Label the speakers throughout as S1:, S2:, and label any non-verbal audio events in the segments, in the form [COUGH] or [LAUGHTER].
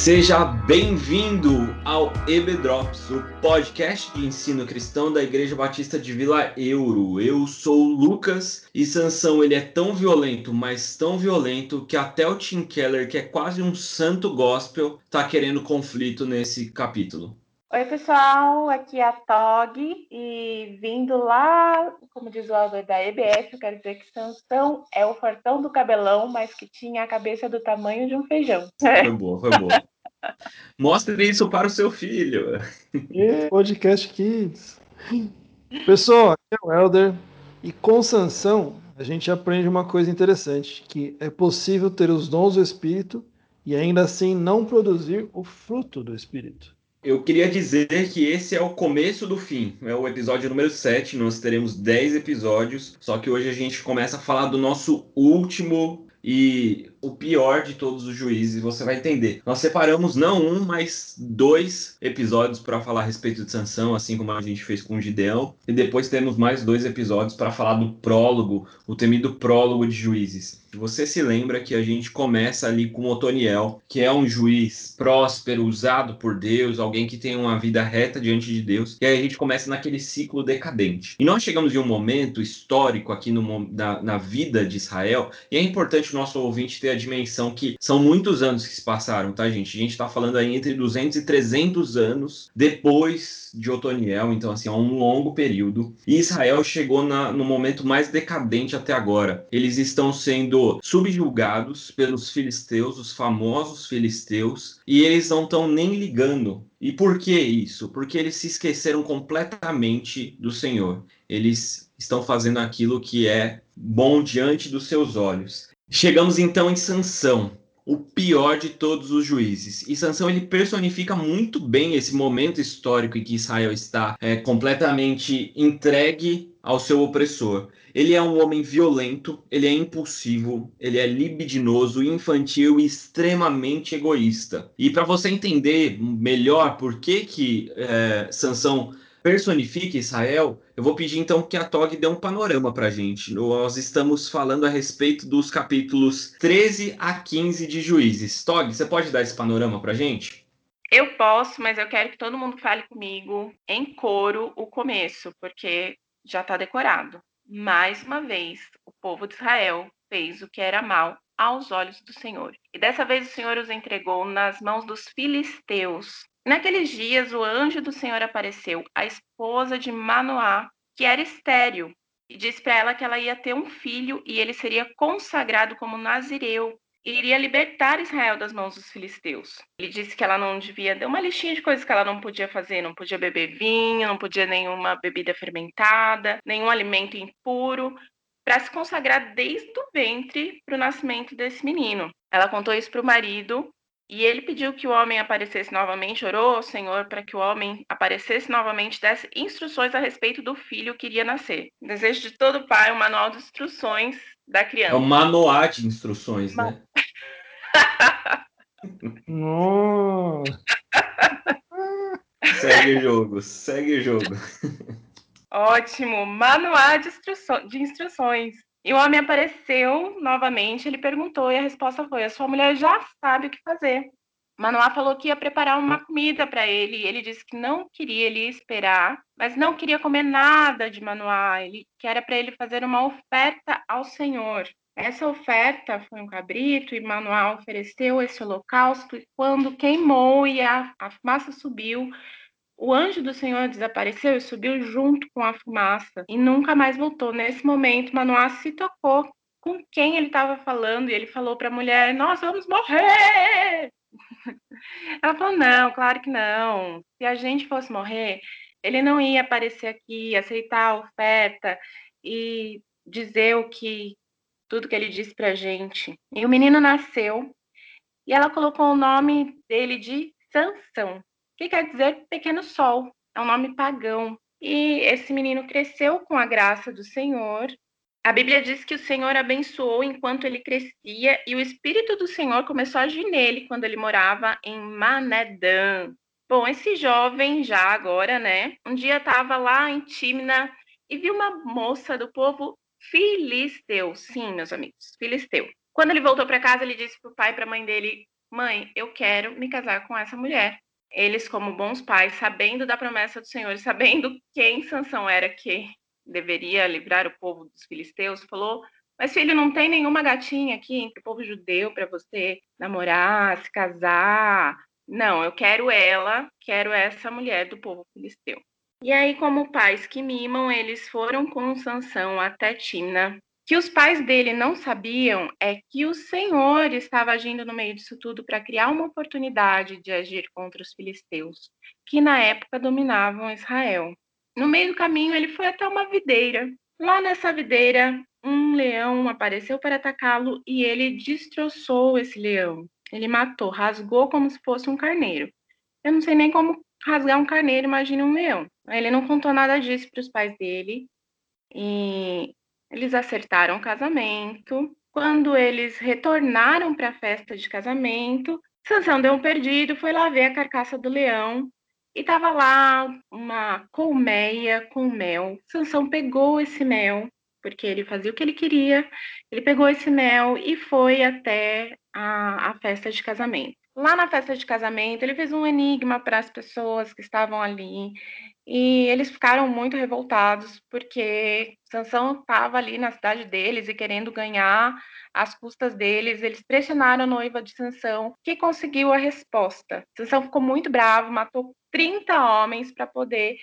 S1: Seja bem-vindo ao EB Drops, o podcast de ensino cristão da Igreja Batista de Vila Euro. Eu sou o Lucas e Sansão, ele é tão violento, mas tão violento que até o Tim Keller, que é quase um santo gospel, tá querendo conflito nesse capítulo.
S2: Oi, pessoal, aqui é a Tog e vindo lá, como diz o autor da EBF, eu quero dizer que Sansão é o fortão do cabelão, mas que tinha a cabeça do tamanho de um feijão.
S1: Foi boa, foi boa. [LAUGHS] Mostre isso para o seu filho.
S3: E podcast Kids. Pessoal, aqui é o Helder e com Sansão a gente aprende uma coisa interessante, que é possível ter os dons do Espírito e ainda assim não produzir o fruto do Espírito.
S1: Eu queria dizer que esse é o começo do fim. É o episódio número 7. Nós teremos 10 episódios. Só que hoje a gente começa a falar do nosso último e o pior de todos os juízes, você vai entender. Nós separamos não um, mas dois episódios para falar a respeito de Sansão, assim como a gente fez com o Gideão, e depois temos mais dois episódios para falar do prólogo, o temido prólogo de juízes. Você se lembra que a gente começa ali com Otoniel, que é um juiz próspero, usado por Deus, alguém que tem uma vida reta diante de Deus, e aí a gente começa naquele ciclo decadente. E nós chegamos em um momento histórico aqui no, na, na vida de Israel, e é importante o nosso ouvinte ter a dimensão que são muitos anos que se passaram, tá, gente? A gente tá falando aí entre 200 e 300 anos depois de Otoniel, então, assim, é um longo período. E Israel chegou na, no momento mais decadente até agora. Eles estão sendo subjugados pelos filisteus, os famosos filisteus, e eles não estão nem ligando. E por que isso? Porque eles se esqueceram completamente do Senhor. Eles estão fazendo aquilo que é bom diante dos seus olhos. Chegamos então em Sansão, o pior de todos os juízes. E Sansão ele personifica muito bem esse momento histórico em que Israel está é, completamente entregue ao seu opressor. Ele é um homem violento, ele é impulsivo, ele é libidinoso, infantil e extremamente egoísta. E para você entender melhor por que que é, Sansão personifica Israel, eu vou pedir então que a Tog dê um panorama para a gente. Nós estamos falando a respeito dos capítulos 13 a 15 de Juízes. Tog, você pode dar esse panorama para a gente?
S2: Eu posso, mas eu quero que todo mundo fale comigo em coro o começo, porque já está decorado. Mais uma vez, o povo de Israel fez o que era mal aos olhos do Senhor. E dessa vez o Senhor os entregou nas mãos dos filisteus, Naqueles dias, o anjo do Senhor apareceu à esposa de Manoá, que era estéril, e disse para ela que ela ia ter um filho e ele seria consagrado como nazireu e iria libertar Israel das mãos dos filisteus. Ele disse que ela não devia, deu uma listinha de coisas que ela não podia fazer, não podia beber vinho, não podia nenhuma bebida fermentada, nenhum alimento impuro, para se consagrar desde o ventre para o nascimento desse menino. Ela contou isso para o marido e ele pediu que o homem aparecesse novamente, orou ao Senhor para que o homem aparecesse novamente, desse instruções a respeito do filho que iria nascer. Desejo de todo pai, um manual de instruções da criança.
S1: É o manual de instruções, né? [LAUGHS] segue o jogo, segue o jogo.
S2: Ótimo, manual de, instru... de instruções. E o homem apareceu novamente, ele perguntou e a resposta foi: a sua mulher já sabe o que fazer. Manoá falou que ia preparar uma comida para ele, e ele disse que não queria ele esperar, mas não queria comer nada de Manoá, ele que era para ele fazer uma oferta ao Senhor. Essa oferta foi um cabrito e Manoá ofereceu esse holocausto e quando queimou e a, a fumaça subiu, o anjo do Senhor desapareceu e subiu junto com a fumaça e nunca mais voltou. Nesse momento, Manoá se tocou com quem ele estava falando e ele falou para a mulher: Nós vamos morrer! [LAUGHS] Ela falou: Não, claro que não. Se a gente fosse morrer, ele não ia aparecer aqui, aceitar a oferta e dizer o que tudo que ele disse para a gente. E o menino nasceu e ela colocou o nome dele de Sansão que quer dizer pequeno sol, é um nome pagão. E esse menino cresceu com a graça do Senhor. A Bíblia diz que o Senhor abençoou enquanto ele crescia e o Espírito do Senhor começou a agir nele quando ele morava em Manedã. Bom, esse jovem já agora, né? Um dia estava lá em Timna e viu uma moça do povo filisteu. Sim, meus amigos, filisteu. Quando ele voltou para casa, ele disse para o pai e para a mãe dele: Mãe, eu quero me casar com essa mulher. Eles, como bons pais, sabendo da promessa do Senhor, sabendo quem Sansão era que deveria livrar o povo dos filisteus, falou: Mas filho, não tem nenhuma gatinha aqui entre o povo judeu para você namorar, se casar. Não, eu quero ela, quero essa mulher do povo filisteu. E aí, como pais que mimam, eles foram com Sansão até Timna. Que os pais dele não sabiam é que o Senhor estava agindo no meio disso tudo para criar uma oportunidade de agir contra os filisteus, que na época dominavam Israel. No meio do caminho, ele foi até uma videira. Lá nessa videira, um leão apareceu para atacá-lo e ele destroçou esse leão. Ele matou, rasgou como se fosse um carneiro. Eu não sei nem como rasgar um carneiro, imagine um leão. Ele não contou nada disso para os pais dele. E eles acertaram o casamento. Quando eles retornaram para a festa de casamento, Sansão deu um perdido, foi lá ver a carcaça do leão e tava lá uma colmeia com mel. Sansão pegou esse mel, porque ele fazia o que ele queria. Ele pegou esse mel e foi até a, a festa de casamento. Lá na festa de casamento, ele fez um enigma para as pessoas que estavam ali. E eles ficaram muito revoltados porque Sansão estava ali na cidade deles e querendo ganhar às custas deles. Eles pressionaram a noiva de Sansão, que conseguiu a resposta. Sansão ficou muito bravo, matou 30 homens para poder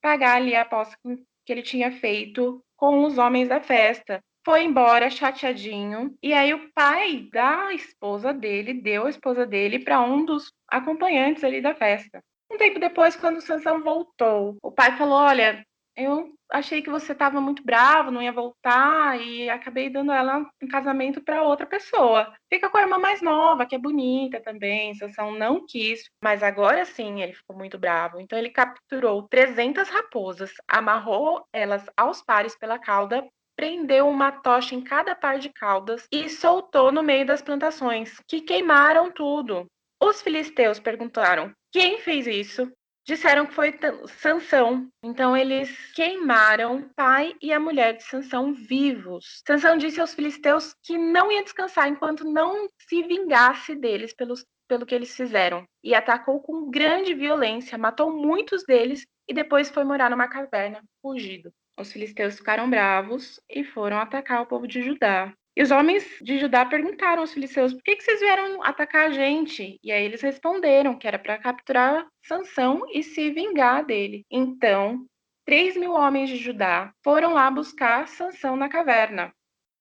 S2: pagar ali a aposta que ele tinha feito com os homens da festa. Foi embora chateadinho. E aí o pai da esposa dele deu a esposa dele para um dos acompanhantes ali da festa. Um tempo depois, quando Sansão voltou, o pai falou: Olha, eu achei que você estava muito bravo, não ia voltar, e acabei dando ela em casamento para outra pessoa. Fica com a irmã mais nova, que é bonita também. Sansão não quis, mas agora sim ele ficou muito bravo. Então ele capturou 300 raposas, amarrou elas aos pares pela cauda, prendeu uma tocha em cada par de caudas e soltou no meio das plantações, que queimaram tudo. Os filisteus perguntaram: quem fez isso? disseram que foi Sansão. Então eles queimaram o pai e a mulher de Sansão vivos. Sansão disse aos filisteus que não ia descansar enquanto não se vingasse deles pelos, pelo que eles fizeram. E atacou com grande violência, matou muitos deles e depois foi morar numa caverna, fugido. Os filisteus ficaram bravos e foram atacar o povo de Judá. E os homens de Judá perguntaram aos filisteus: por que, que vocês vieram atacar a gente? E aí eles responderam que era para capturar Sansão e se vingar dele. Então, três mil homens de Judá foram lá buscar Sansão na caverna.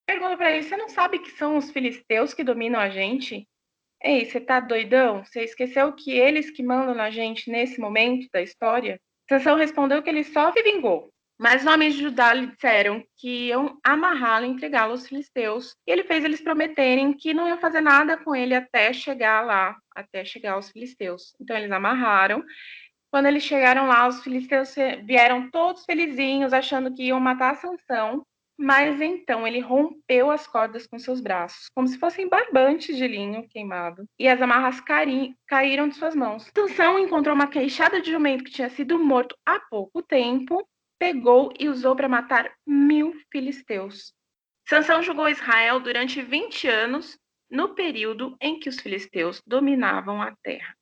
S2: Pergunta para ele: você não sabe que são os filisteus que dominam a gente? Ei, você tá doidão? Você esqueceu que eles que mandam na gente nesse momento da história? Sansão respondeu que ele só se vingou. Mas os homens de Judá lhe disseram que iam amarrá-lo e entregá-lo aos filisteus. E ele fez eles prometerem que não iam fazer nada com ele até chegar lá, até chegar aos filisteus. Então eles amarraram. Quando eles chegaram lá, os filisteus vieram todos felizinhos, achando que iam matar Sansão. Mas então ele rompeu as cordas com seus braços, como se fossem barbantes de linho queimado, e as amarras caíram de suas mãos. Sansão encontrou uma queixada de jumento que tinha sido morto há pouco tempo pegou e usou para matar mil filisteus. Sansão julgou Israel durante 20 anos, no período em que os filisteus dominavam a terra.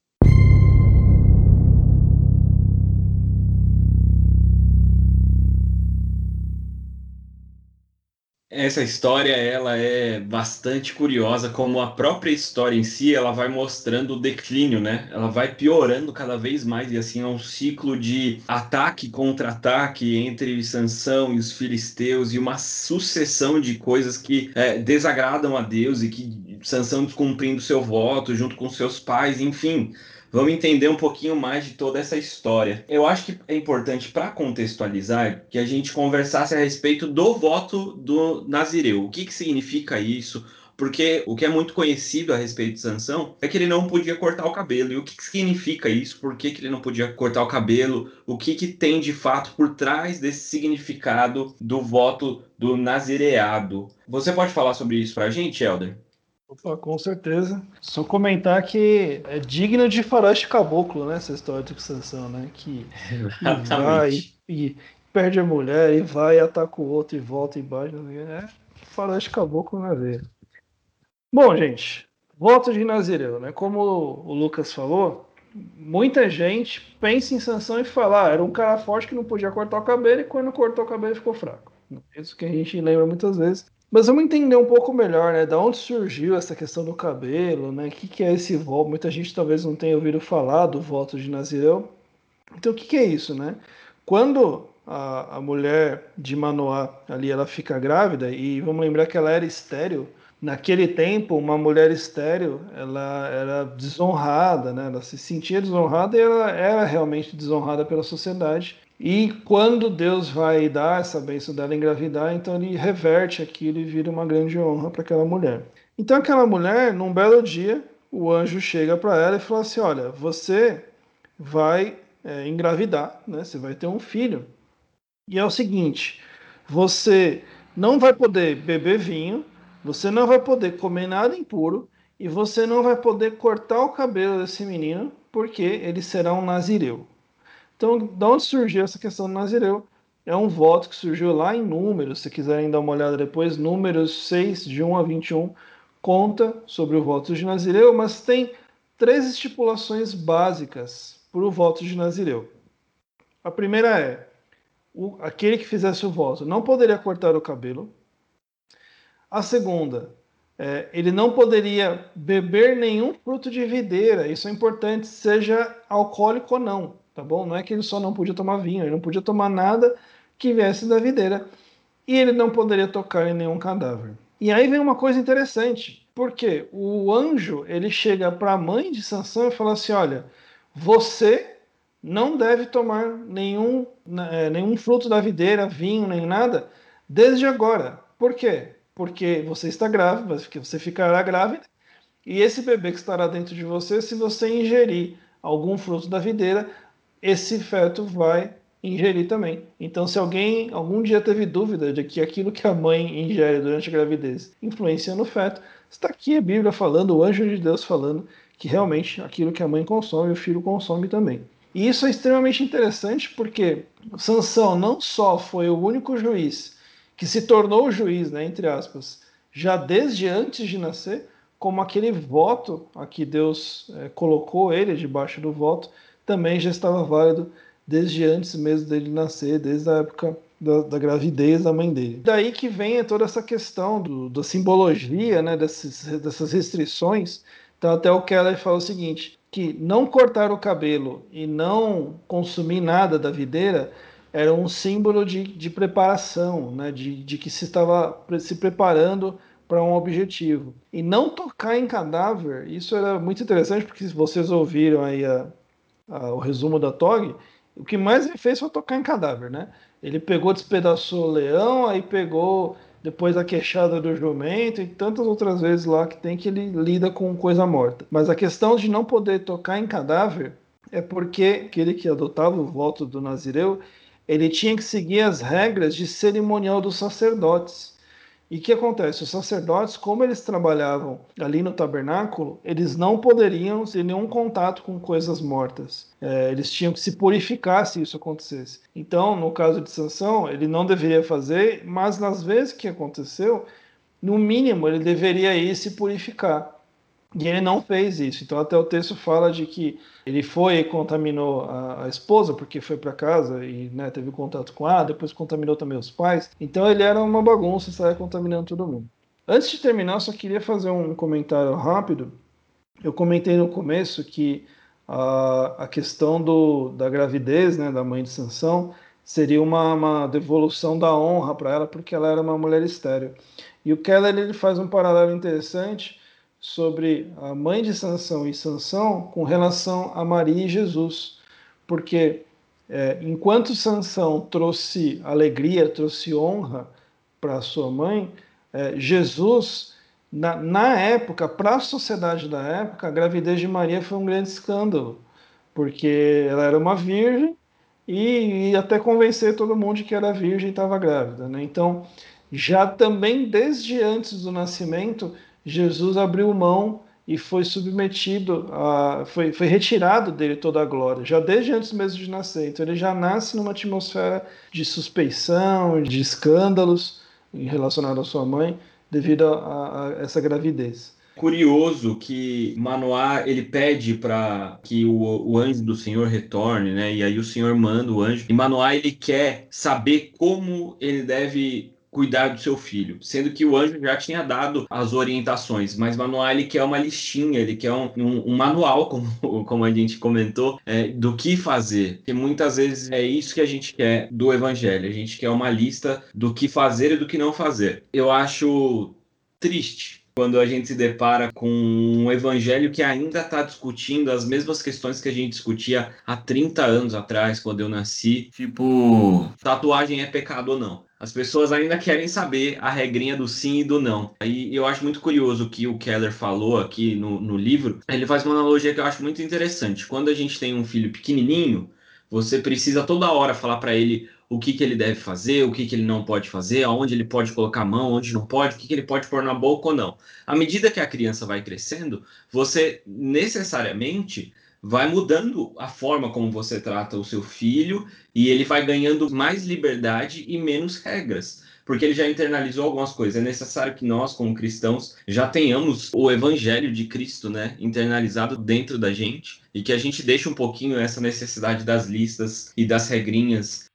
S1: Essa história ela é bastante curiosa, como a própria história em si, ela vai mostrando o declínio, né? Ela vai piorando cada vez mais e assim é um ciclo de ataque contra ataque entre Sansão e os filisteus e uma sucessão de coisas que é, desagradam a Deus e que Sansão descumprindo seu voto junto com seus pais, enfim vamos entender um pouquinho mais de toda essa história. Eu acho que é importante para contextualizar que a gente conversasse a respeito do voto do Nazireu. O que, que significa isso? Porque o que é muito conhecido a respeito de Sansão é que ele não podia cortar o cabelo. E o que, que significa isso? Por que, que ele não podia cortar o cabelo? O que, que tem de fato por trás desse significado do voto do nazireado? Você pode falar sobre isso para a gente, Helder?
S3: Opa, com certeza. Só comentar que é digno de faroeste caboclo, né? Essa história de Sansão, né? Que vai e, e, perde a mulher e vai e ataca o outro e volta embaixo. É faroeste caboclo na veia. Bom, gente, Voto de Nazireu, né? Como o Lucas falou, muita gente pensa em Sansão e fala, ah, era um cara forte que não podia cortar o cabelo e quando cortou o cabelo ficou fraco. Isso que a gente lembra muitas vezes. Mas vamos entender um pouco melhor, né? Da onde surgiu essa questão do cabelo, né? O que, que é esse voto? Muita gente talvez não tenha ouvido falar do voto de Nazireu. Então, o que, que é isso, né? Quando a, a mulher de Manoá ali ela fica grávida, e vamos lembrar que ela era estéreo, naquele tempo, uma mulher estéreo, ela era desonrada, né? Ela se sentia desonrada e ela era realmente desonrada pela sociedade. E quando Deus vai dar essa bênção dela engravidar, então ele reverte aquilo e vira uma grande honra para aquela mulher. Então aquela mulher, num belo dia, o anjo chega para ela e fala assim: olha, você vai é, engravidar, né? Você vai ter um filho. E é o seguinte: você não vai poder beber vinho, você não vai poder comer nada impuro e você não vai poder cortar o cabelo desse menino, porque ele será um nazireu. Então, de onde surgiu essa questão do Nazireu? É um voto que surgiu lá em Números, se quiserem dar uma olhada depois, Números 6, de 1 a 21, conta sobre o voto de Nazireu, mas tem três estipulações básicas para o voto de Nazireu. A primeira é: o, aquele que fizesse o voto não poderia cortar o cabelo. A segunda, é, ele não poderia beber nenhum fruto de videira, isso é importante, seja alcoólico ou não tá bom? Não é que ele só não podia tomar vinho, ele não podia tomar nada que viesse da videira e ele não poderia tocar em nenhum cadáver. E aí vem uma coisa interessante, porque o anjo ele chega para a mãe de Sansão e fala assim: olha, você não deve tomar nenhum, é, nenhum fruto da videira, vinho, nem nada, desde agora. Por quê? Porque você está grávida, você ficará grávida, e esse bebê que estará dentro de você, se você ingerir algum fruto da videira, esse feto vai ingerir também. Então, se alguém algum dia teve dúvida de que aquilo que a mãe ingere durante a gravidez influencia no feto, está aqui a Bíblia falando, o anjo de Deus falando que realmente aquilo que a mãe consome, o filho consome também. E isso é extremamente interessante porque Sansão não só foi o único juiz que se tornou juiz, né, entre aspas, já desde antes de nascer, como aquele voto a que Deus é, colocou ele debaixo do voto, também já estava válido desde antes mesmo dele nascer, desde a época da, da, gravidez da mãe dele. Daí que vem toda essa questão do, da simbologia, né, dessas, dessas restrições. Então até o Keller fala o seguinte, que não cortar o cabelo e não consumir nada da videira era um símbolo de, de preparação, né, de, de que se estava se preparando para um objetivo. E não tocar em cadáver, isso era muito interessante, porque se vocês ouviram aí a, o resumo da Tog, o que mais ele fez foi tocar em cadáver, né? Ele pegou, despedaçou o leão, aí pegou depois a queixada do jumento e tantas outras vezes lá que tem que ele lida com coisa morta. Mas a questão de não poder tocar em cadáver é porque aquele que adotava o voto do Nazireu, ele tinha que seguir as regras de cerimonial dos sacerdotes. E o que acontece? Os sacerdotes, como eles trabalhavam ali no tabernáculo, eles não poderiam ter nenhum contato com coisas mortas. É, eles tinham que se purificar se isso acontecesse. Então, no caso de Sansão, ele não deveria fazer, mas nas vezes que aconteceu, no mínimo ele deveria ir se purificar. E ele não fez isso. Então, até o texto fala de que ele foi e contaminou a, a esposa, porque foi para casa e né, teve contato com ela, depois contaminou também os pais. Então, ele era uma bagunça, saia contaminando todo mundo. Antes de terminar, só queria fazer um comentário rápido. Eu comentei no começo que a, a questão do, da gravidez né, da mãe de Sansão seria uma, uma devolução da honra para ela, porque ela era uma mulher estéreo. E o Keller ele faz um paralelo interessante sobre a mãe de Sansão e Sansão com relação a Maria e Jesus, porque é, enquanto Sansão trouxe alegria, trouxe honra para sua mãe, é, Jesus na, na época, para a sociedade da época, a gravidez de Maria foi um grande escândalo, porque ela era uma virgem e ia até convencer todo mundo de que era virgem e estava grávida. Né? Então, já também desde antes do nascimento, Jesus abriu mão e foi submetido, a, foi, foi retirado dele toda a glória, já desde antes mesmo de nascer. Então ele já nasce numa atmosfera de suspeição, de escândalos relacionados à sua mãe, devido a, a essa gravidez.
S1: curioso que Manoá ele pede para que o, o, anjo do Senhor retorne, né? E aí o Senhor manda o anjo. E Manoá ele quer saber como ele deve cuidar do seu filho, sendo que o anjo já tinha dado as orientações, mas Manoá ele quer uma listinha, ele quer um, um, um manual, [LAUGHS] como, como a gente comentou, é, do que fazer, porque muitas vezes é isso que a gente quer do evangelho, a gente quer uma lista do que fazer e do que não fazer. Eu acho triste quando a gente se depara com um evangelho que ainda está discutindo as mesmas questões que a gente discutia há 30 anos atrás, quando eu nasci. Tipo, tatuagem é pecado ou não? As pessoas ainda querem saber a regrinha do sim e do não. E eu acho muito curioso o que o Keller falou aqui no, no livro. Ele faz uma analogia que eu acho muito interessante. Quando a gente tem um filho pequenininho, você precisa toda hora falar para ele o que, que ele deve fazer, o que, que ele não pode fazer, aonde ele pode colocar a mão, onde não pode, o que, que ele pode pôr na boca ou não. À medida que a criança vai crescendo, você necessariamente vai mudando a forma como você trata o seu filho e ele vai ganhando mais liberdade e menos regras. Porque ele já internalizou algumas coisas. É necessário que nós, como cristãos, já tenhamos o evangelho de Cristo, né, internalizado dentro da gente e que a gente deixe um pouquinho essa necessidade das listas e das regrinhas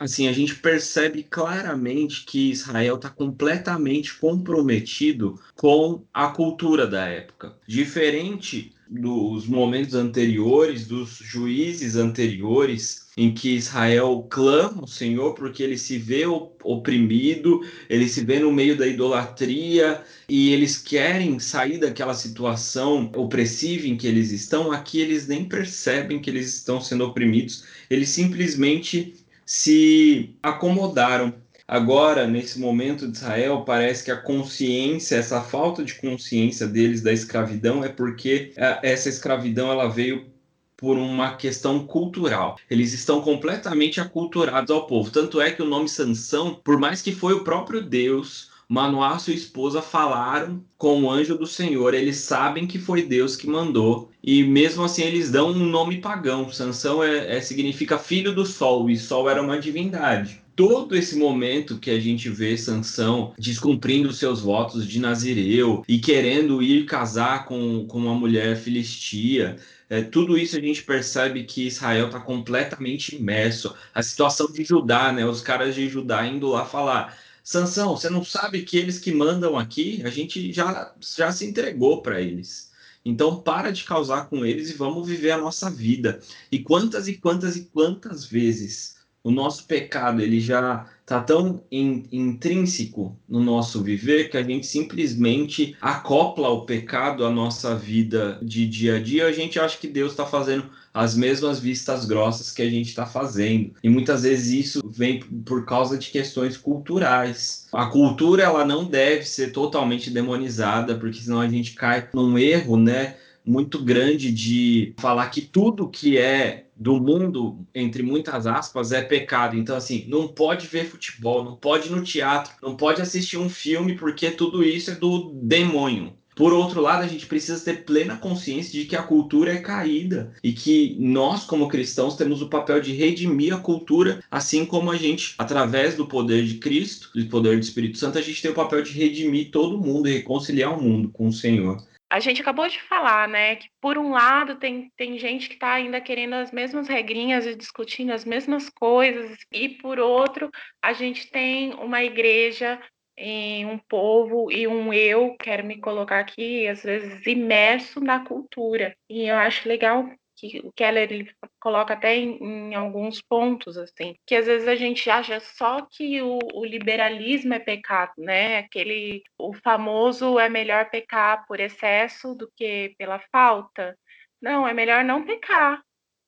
S1: assim, a gente percebe claramente que Israel está completamente comprometido com a cultura da época. Diferente dos momentos anteriores, dos juízes anteriores, em que Israel clama ao Senhor porque ele se vê oprimido, ele se vê no meio da idolatria e eles querem sair daquela situação opressiva em que eles estão. Aqui eles nem percebem que eles estão sendo oprimidos, eles simplesmente se acomodaram. Agora, nesse momento de Israel, parece que a consciência, essa falta de consciência deles da escravidão é porque é, essa escravidão ela veio por uma questão cultural. Eles estão completamente aculturados ao povo. Tanto é que o nome Sansão, por mais que foi o próprio Deus, Manoá e sua esposa falaram com o anjo do Senhor. Eles sabem que foi Deus que mandou. E mesmo assim eles dão um nome pagão. Sansão é, é significa filho do sol, e sol era uma divindade todo esse momento que a gente vê Sansão descumprindo seus votos de Nazireu e querendo ir casar com, com uma mulher filistia, é, tudo isso a gente percebe que Israel está completamente imerso. A situação de Judá, né? Os caras de Judá indo lá falar Sansão, você não sabe que eles que mandam aqui, a gente já, já se entregou para eles. Então para de causar com eles e vamos viver a nossa vida. E quantas e quantas e quantas vezes o nosso pecado ele já está tão in, intrínseco no nosso viver que a gente simplesmente acopla o pecado à nossa vida de dia a dia. A gente acha que Deus está fazendo as mesmas vistas grossas que a gente está fazendo. E muitas vezes isso vem por causa de questões culturais. A cultura ela não deve ser totalmente demonizada, porque senão a gente cai num erro, né? Muito grande de falar que tudo que é do mundo, entre muitas aspas, é pecado. Então, assim, não pode ver futebol, não pode ir no teatro, não pode assistir um filme, porque tudo isso é do demônio. Por outro lado, a gente precisa ter plena consciência de que a cultura é caída e que nós, como cristãos, temos o papel de redimir a cultura, assim como a gente, através do poder de Cristo, do poder do Espírito Santo, a gente tem o papel de redimir todo mundo e reconciliar o mundo com o Senhor.
S2: A gente acabou de falar, né, que por um lado tem, tem gente que está ainda querendo as mesmas regrinhas e discutindo as mesmas coisas, e por outro, a gente tem uma igreja em um povo e um eu, quero me colocar aqui, às vezes, imerso na cultura. E eu acho legal que o Keller ele coloca até em, em, alguns pontos, assim, que às vezes a gente acha só que o, o, liberalismo é pecado, né? Aquele, o famoso é melhor pecar por excesso do que pela falta. Não, é melhor não pecar,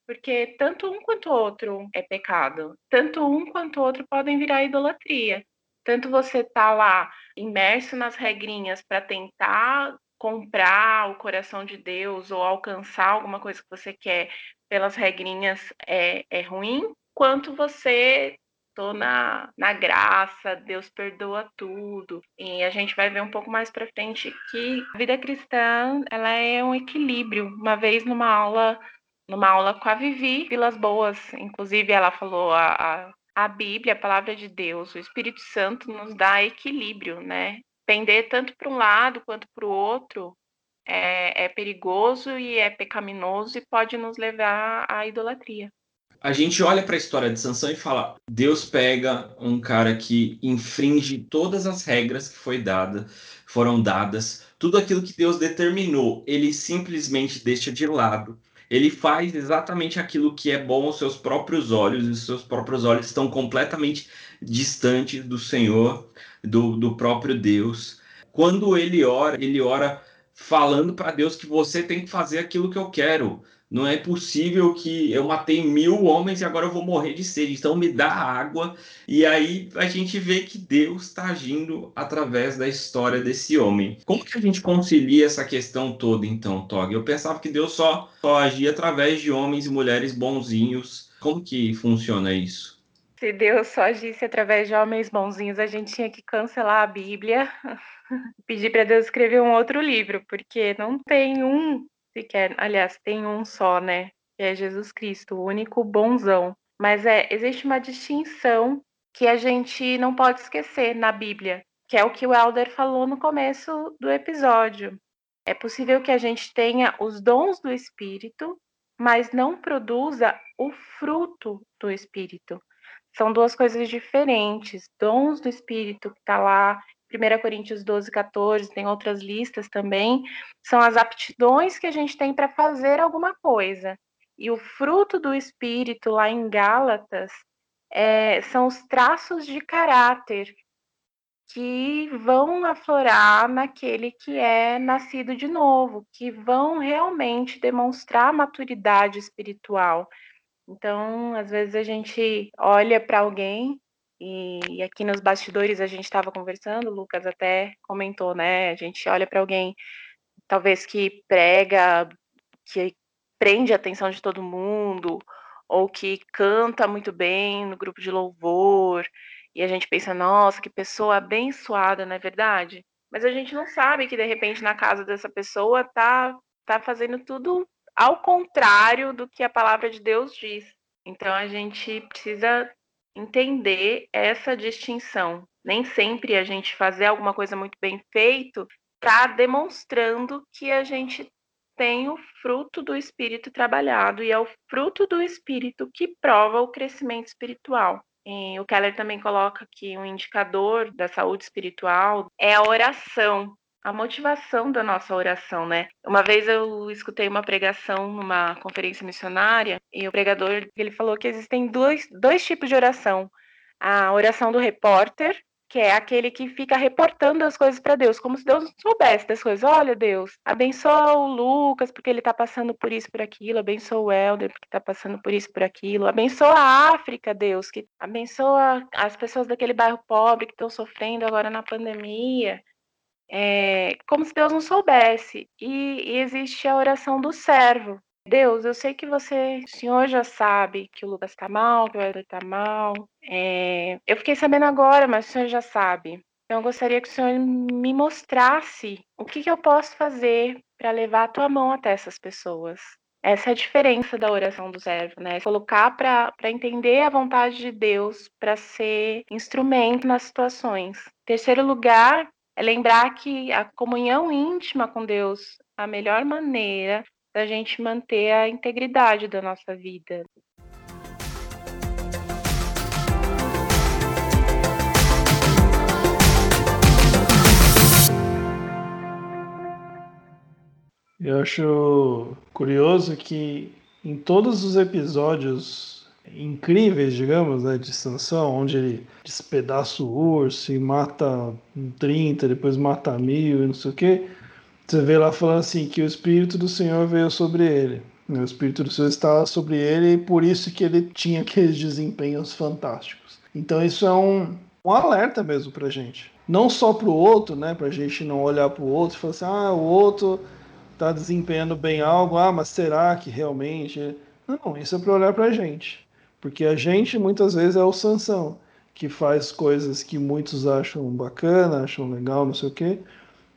S2: porque tanto um quanto outro é pecado. Tanto um quanto outro podem virar idolatria tanto você tá lá imerso nas regrinhas para tentar comprar o coração de Deus ou alcançar alguma coisa que você quer pelas regrinhas é, é ruim, quanto você tô na, na graça, Deus perdoa tudo. E a gente vai ver um pouco mais para frente que a vida cristã, ela é um equilíbrio. Uma vez numa aula, numa aula com a Vivi Vilas Boas, inclusive ela falou a, a a Bíblia, a palavra de Deus, o Espírito Santo nos dá equilíbrio, né? Pender tanto para um lado quanto para o outro é, é perigoso e é pecaminoso e pode nos levar à idolatria
S1: a gente olha para a história de Sansão e fala: Deus pega um cara que infringe todas as regras que foi dada, foram dadas, tudo aquilo que Deus determinou, ele simplesmente deixa de lado. Ele faz exatamente aquilo que é bom aos seus próprios olhos, e os seus próprios olhos estão completamente distantes do Senhor, do, do próprio Deus. Quando ele ora, ele ora falando para Deus que você tem que fazer aquilo que eu quero. Não é possível que eu matei mil homens e agora eu vou morrer de sede. Então me dá água. E aí a gente vê que Deus está agindo através da história desse homem. Como que a gente concilia essa questão toda, então, Tog? Eu pensava que Deus só, só agia através de homens e mulheres bonzinhos. Como que funciona isso?
S2: Se Deus só agisse através de homens bonzinhos, a gente tinha que cancelar a Bíblia, [LAUGHS] pedir para Deus escrever um outro livro, porque não tem um sequer. Aliás, tem um só, né? Que é Jesus Cristo, o único bonzão. Mas é, existe uma distinção que a gente não pode esquecer na Bíblia, que é o que o Elder falou no começo do episódio. É possível que a gente tenha os dons do Espírito, mas não produza o fruto do Espírito. São duas coisas diferentes. Dons do Espírito, que está lá 1 Coríntios 12, 14, tem outras listas também, são as aptidões que a gente tem para fazer alguma coisa. E o fruto do Espírito, lá em Gálatas, é, são os traços de caráter que vão aflorar naquele que é nascido de novo, que vão realmente demonstrar maturidade espiritual. Então, às vezes a gente olha para alguém e, e aqui nos bastidores a gente estava conversando, o Lucas até comentou, né? A gente olha para alguém, talvez que prega, que prende a atenção de todo mundo, ou que canta muito bem no grupo de louvor, e a gente pensa, nossa, que pessoa abençoada, não é verdade? Mas a gente não sabe que de repente na casa dessa pessoa tá tá fazendo tudo ao contrário do que a palavra de Deus diz. Então a gente precisa entender essa distinção. Nem sempre a gente fazer alguma coisa muito bem feito está demonstrando que a gente tem o fruto do espírito trabalhado e é o fruto do espírito que prova o crescimento espiritual. E o Keller também coloca que um indicador da saúde espiritual é a oração a motivação da nossa oração, né? Uma vez eu escutei uma pregação numa conferência missionária e o pregador ele falou que existem dois, dois tipos de oração. A oração do repórter, que é aquele que fica reportando as coisas para Deus, como se Deus soubesse das coisas. Olha, Deus, abençoa o Lucas porque ele está passando por isso, por aquilo, abençoa o Helder porque está passando por isso, por aquilo, abençoa a África, Deus, que abençoa as pessoas daquele bairro pobre que estão sofrendo agora na pandemia é, como se Deus não soubesse. E, e, existe a oração do servo. Deus, eu sei que você, o senhor já sabe que o Lucas está mal, que o Eder está mal. É, eu fiquei sabendo agora, mas o senhor já sabe. Então, eu gostaria que o senhor me mostrasse o que, que eu posso fazer para levar a tua mão até essas pessoas. Essa é a diferença da oração do servo, né? Colocar para entender a vontade de Deus, para ser instrumento nas situações. Terceiro lugar, é lembrar que a comunhão íntima com Deus, a melhor maneira da gente manter a integridade da nossa vida.
S3: Eu acho curioso que em todos os episódios incríveis, digamos, né, de Sansão, onde ele despedaça o urso e mata 30, depois mata mil e não sei o quê. Você vê lá falando assim que o Espírito do Senhor veio sobre ele. Né, o Espírito do Senhor estava sobre ele e por isso que ele tinha aqueles desempenhos fantásticos. Então isso é um, um alerta mesmo pra gente. Não só pro outro, né, pra gente não olhar pro outro e falar assim, ah, o outro tá desempenhando bem algo, ah, mas será que realmente... Não, isso é para olhar pra gente. Porque a gente muitas vezes é o Sansão, que faz coisas que muitos acham bacana, acham legal, não sei o quê,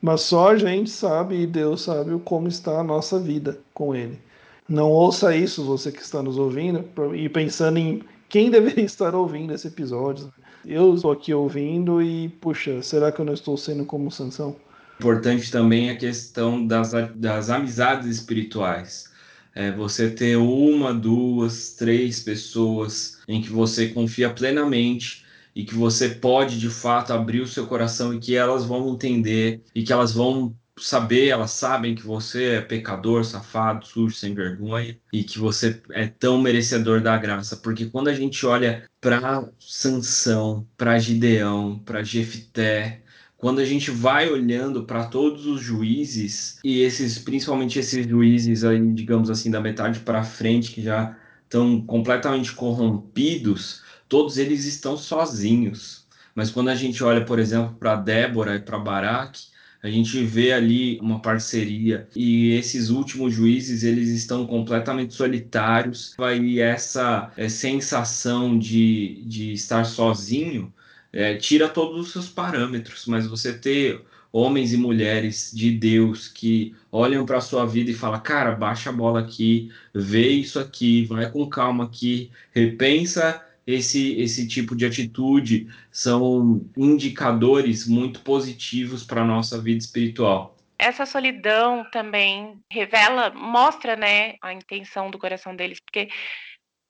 S3: mas só a gente sabe e Deus sabe como está a nossa vida com Ele. Não ouça isso, você que está nos ouvindo, e pensando em quem deveria [LAUGHS] estar ouvindo esse episódio. Eu estou aqui ouvindo e, puxa, será que eu não estou sendo como Sansão?
S1: Importante também a questão das, das amizades espirituais. É você ter uma, duas, três pessoas em que você confia plenamente e que você pode de fato abrir o seu coração e que elas vão entender e que elas vão saber, elas sabem que você é pecador, safado, sujo, sem vergonha e que você é tão merecedor da graça, porque quando a gente olha para Sansão, para Gideão, para Jefté, quando a gente vai olhando para todos os juízes e esses, principalmente esses juízes aí, digamos assim, da metade para frente que já estão completamente corrompidos, todos eles estão sozinhos. Mas quando a gente olha, por exemplo, para Débora e para Baraque, a gente vê ali uma parceria e esses últimos juízes eles estão completamente solitários. Vai essa é, sensação de, de estar sozinho é, tira todos os seus parâmetros, mas você ter homens e mulheres de Deus que olham para a sua vida e falam, cara, baixa a bola aqui, vê isso aqui, vai com calma aqui, repensa esse, esse tipo de atitude são indicadores muito positivos para a nossa vida espiritual.
S2: Essa solidão também revela, mostra, né, a intenção do coração deles, porque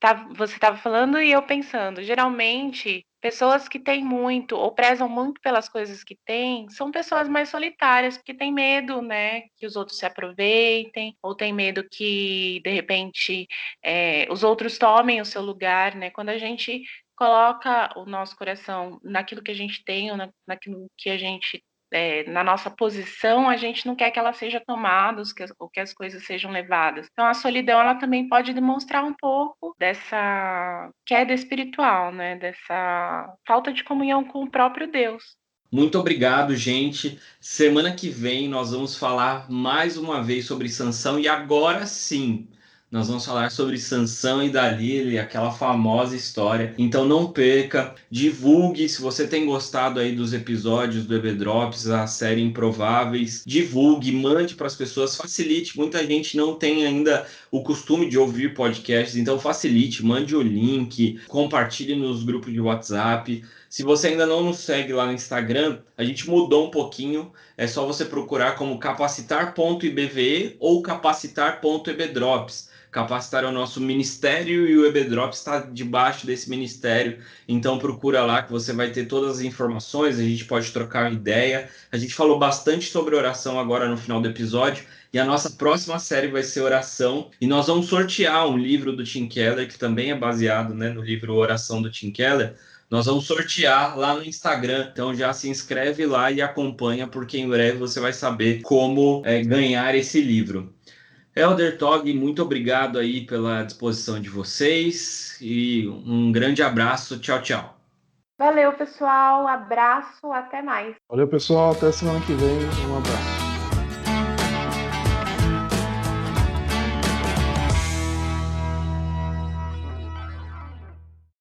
S2: tá, você estava falando e eu pensando, geralmente pessoas que têm muito ou prezam muito pelas coisas que têm são pessoas mais solitárias, porque têm medo, né, que os outros se aproveitem, ou têm medo que, de repente, é, os outros tomem o seu lugar, né? Quando a gente coloca o nosso coração naquilo que a gente tem, ou na, naquilo que a gente é, na nossa posição, a gente não quer que ela seja tomada que, ou que as coisas sejam levadas. Então, a solidão ela também pode demonstrar um pouco dessa queda espiritual, né? Dessa falta de comunhão com o próprio Deus.
S1: Muito obrigado, gente. Semana que vem nós vamos falar mais uma vez sobre Sansão e agora sim nós vamos falar sobre Sansão e Dalila, aquela famosa história. Então não perca, divulgue se você tem gostado aí dos episódios do EB Drops, a série Improváveis, divulgue, mande para as pessoas, facilite. Muita gente não tem ainda o costume de ouvir podcasts, então facilite, mande o link, compartilhe nos grupos de WhatsApp. Se você ainda não nos segue lá no Instagram, a gente mudou um pouquinho. É só você procurar como capacitar.ibve ou capacitar.ebdrops. Capacitar é o nosso ministério e o EBDrop está debaixo desse ministério. Então procura lá que você vai ter todas as informações, a gente pode trocar ideia. A gente falou bastante sobre oração agora no final do episódio. E a nossa próxima série vai ser oração. E nós vamos sortear um livro do Tim Keller, que também é baseado né, no livro Oração do Tim Keller. Nós vamos sortear lá no Instagram. Então já se inscreve lá e acompanha, porque em breve você vai saber como é, ganhar esse livro. Elder Tog, muito obrigado aí pela disposição de vocês e um grande abraço. Tchau, tchau.
S2: Valeu, pessoal. Abraço, até mais.
S3: Valeu, pessoal. Até semana que vem. Um abraço.